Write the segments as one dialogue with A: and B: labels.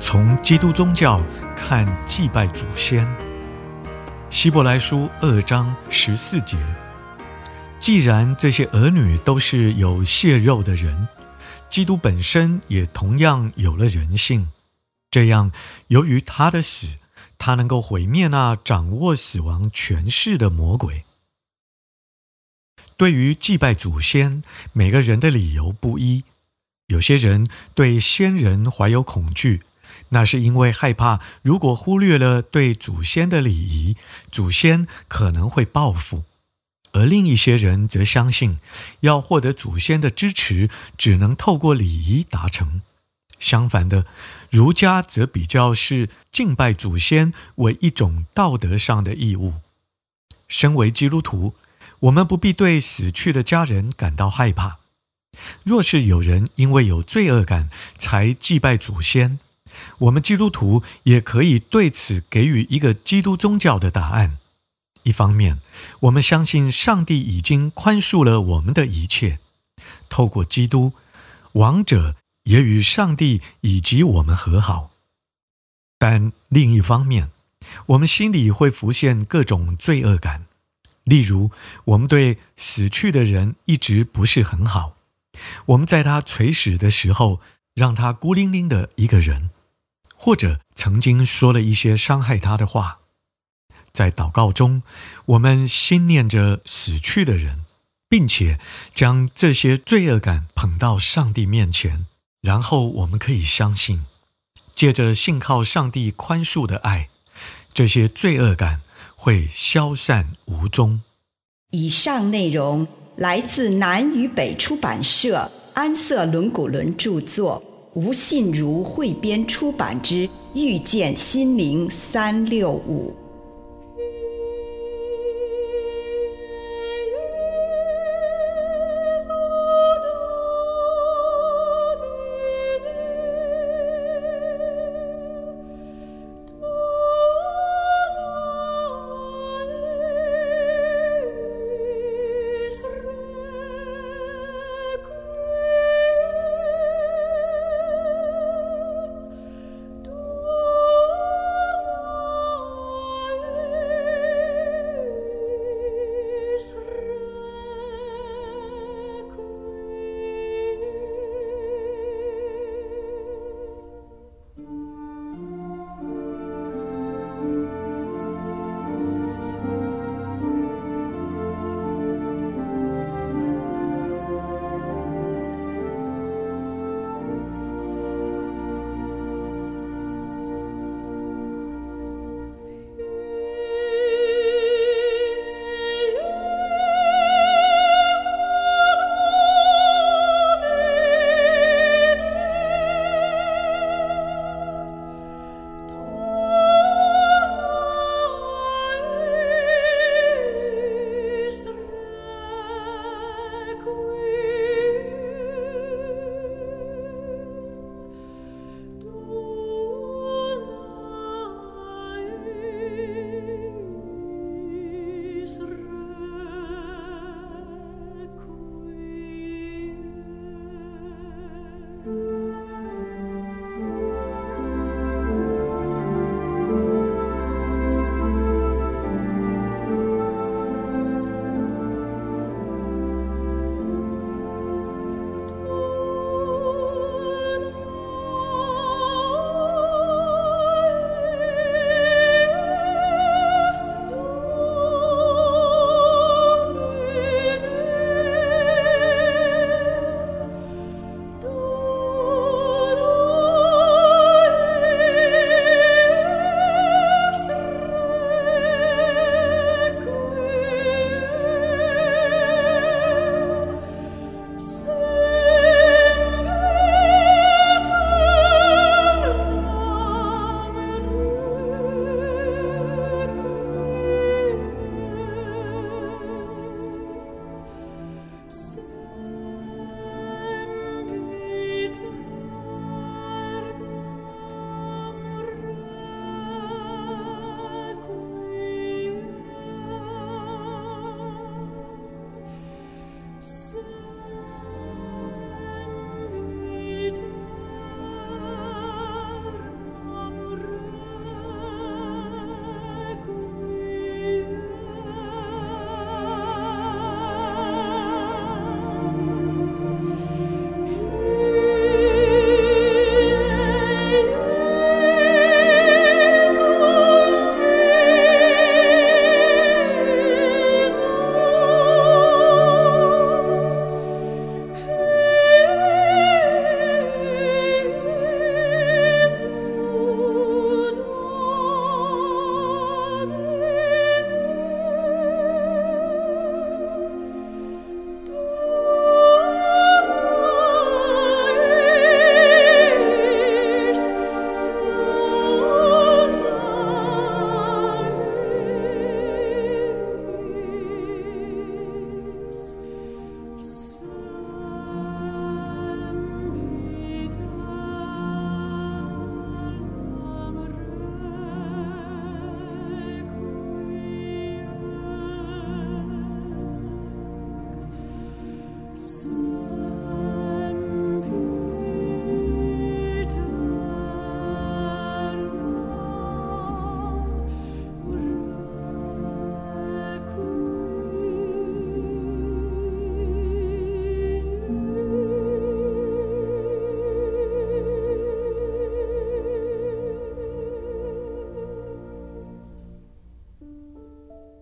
A: 从基督宗教看祭拜祖先，希伯来书二章十四节。既然这些儿女都是有血肉的人，基督本身也同样有了人性。这样，由于他的死，他能够毁灭那掌握死亡权势的魔鬼。对于祭拜祖先，每个人的理由不一。有些人对先人怀有恐惧。那是因为害怕，如果忽略了对祖先的礼仪，祖先可能会报复；而另一些人则相信，要获得祖先的支持，只能透过礼仪达成。相反的，儒家则比较是敬拜祖先为一种道德上的义务。身为基督徒，我们不必对死去的家人感到害怕。若是有人因为有罪恶感才祭拜祖先，我们基督徒也可以对此给予一个基督宗教的答案。一方面，我们相信上帝已经宽恕了我们的一切，透过基督，亡者也与上帝以及我们和好。但另一方面，我们心里会浮现各种罪恶感，例如，我们对死去的人一直不是很好，我们在他垂死的时候，让他孤零零的一个人。或者曾经说了一些伤害他的话，在祷告中，我们心念着死去的人，并且将这些罪恶感捧到上帝面前，然后我们可以相信，借着信靠上帝宽恕的爱，这些罪恶感会消散无踪。
B: 以上内容来自南与北出版社安瑟伦古伦著作。吴信如汇编出版之《遇见心灵三六五》。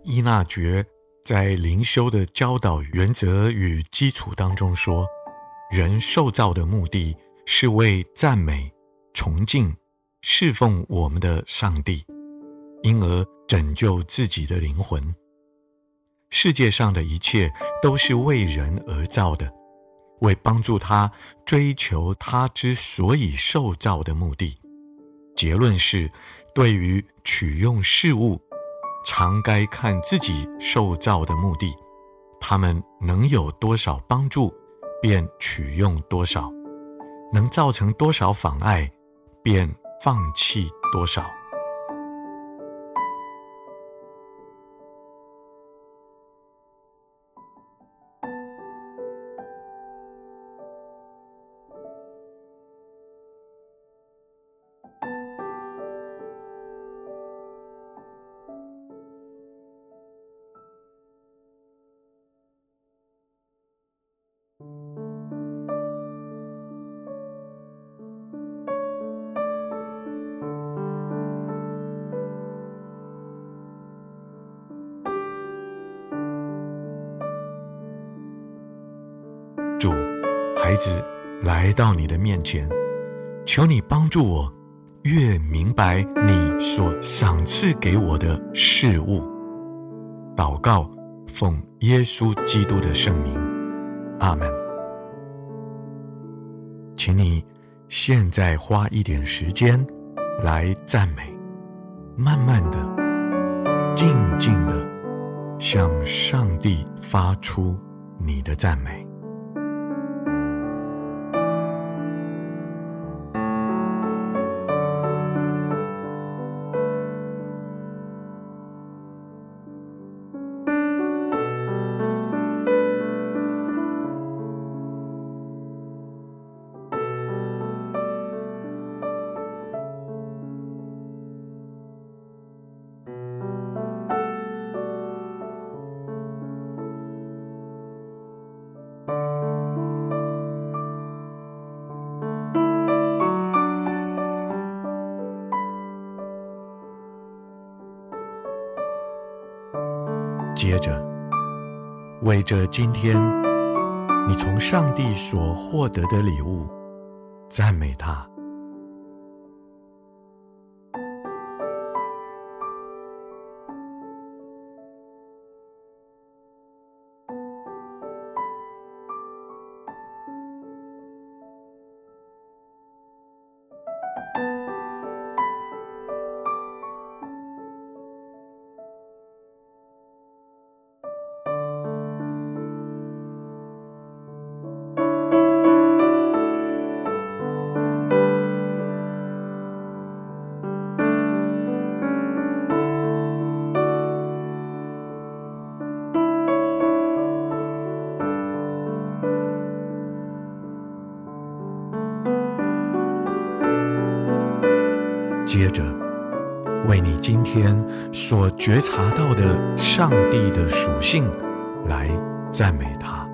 A: 伊纳爵在灵修的教导原则与基础当中说，人受造的目的是为赞美、崇敬、侍奉我们的上帝，因而拯救自己的灵魂。世界上的一切都是为人而造的，为帮助他追求他之所以受造的目的。结论是，对于取用事物，常该看自己受造的目的，他们能有多少帮助，便取用多少；能造成多少妨碍，便放弃多少。子来到你的面前，求你帮助我，越明白你所赏赐给我的事物。祷告，奉耶稣基督的圣名，阿门。请你现在花一点时间来赞美，慢慢的、静静的向上帝发出你的赞美。接着，为着今天你从上帝所获得的礼物，赞美他。接着，为你今天所觉察到的上帝的属性来赞美他。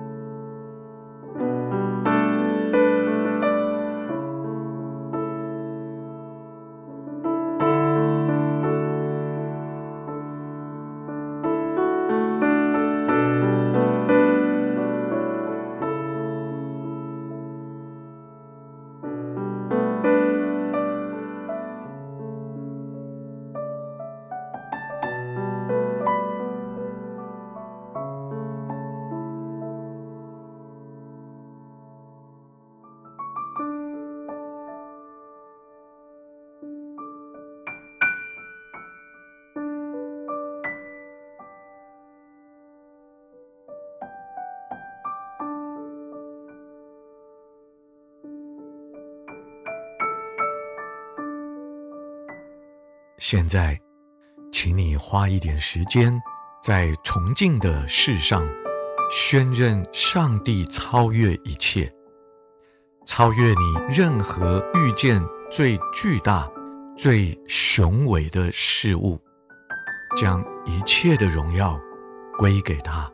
A: 现在，请你花一点时间，在崇敬的事上，宣认上帝超越一切，超越你任何遇见最巨大、最雄伟的事物，将一切的荣耀归给他。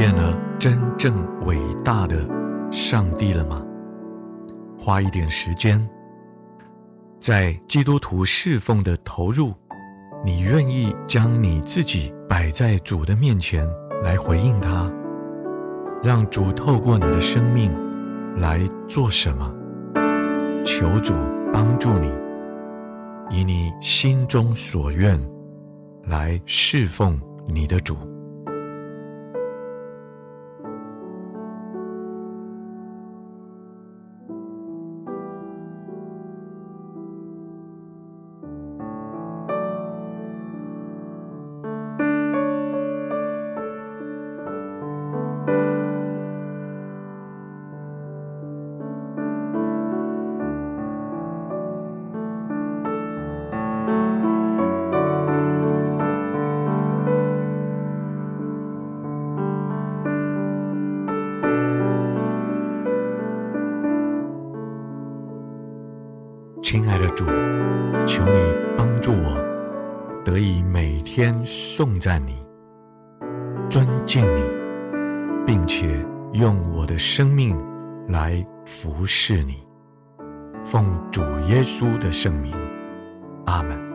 A: 见了真正伟大的上帝了吗？花一点时间，在基督徒侍奉的投入，你愿意将你自己摆在主的面前来回应他，让主透过你的生命来做什么？求主帮助你，以你心中所愿来侍奉你的主。亲爱的主，求你帮助我，得以每天颂赞你、尊敬你，并且用我的生命来服侍你。奉主耶稣的圣名，阿门。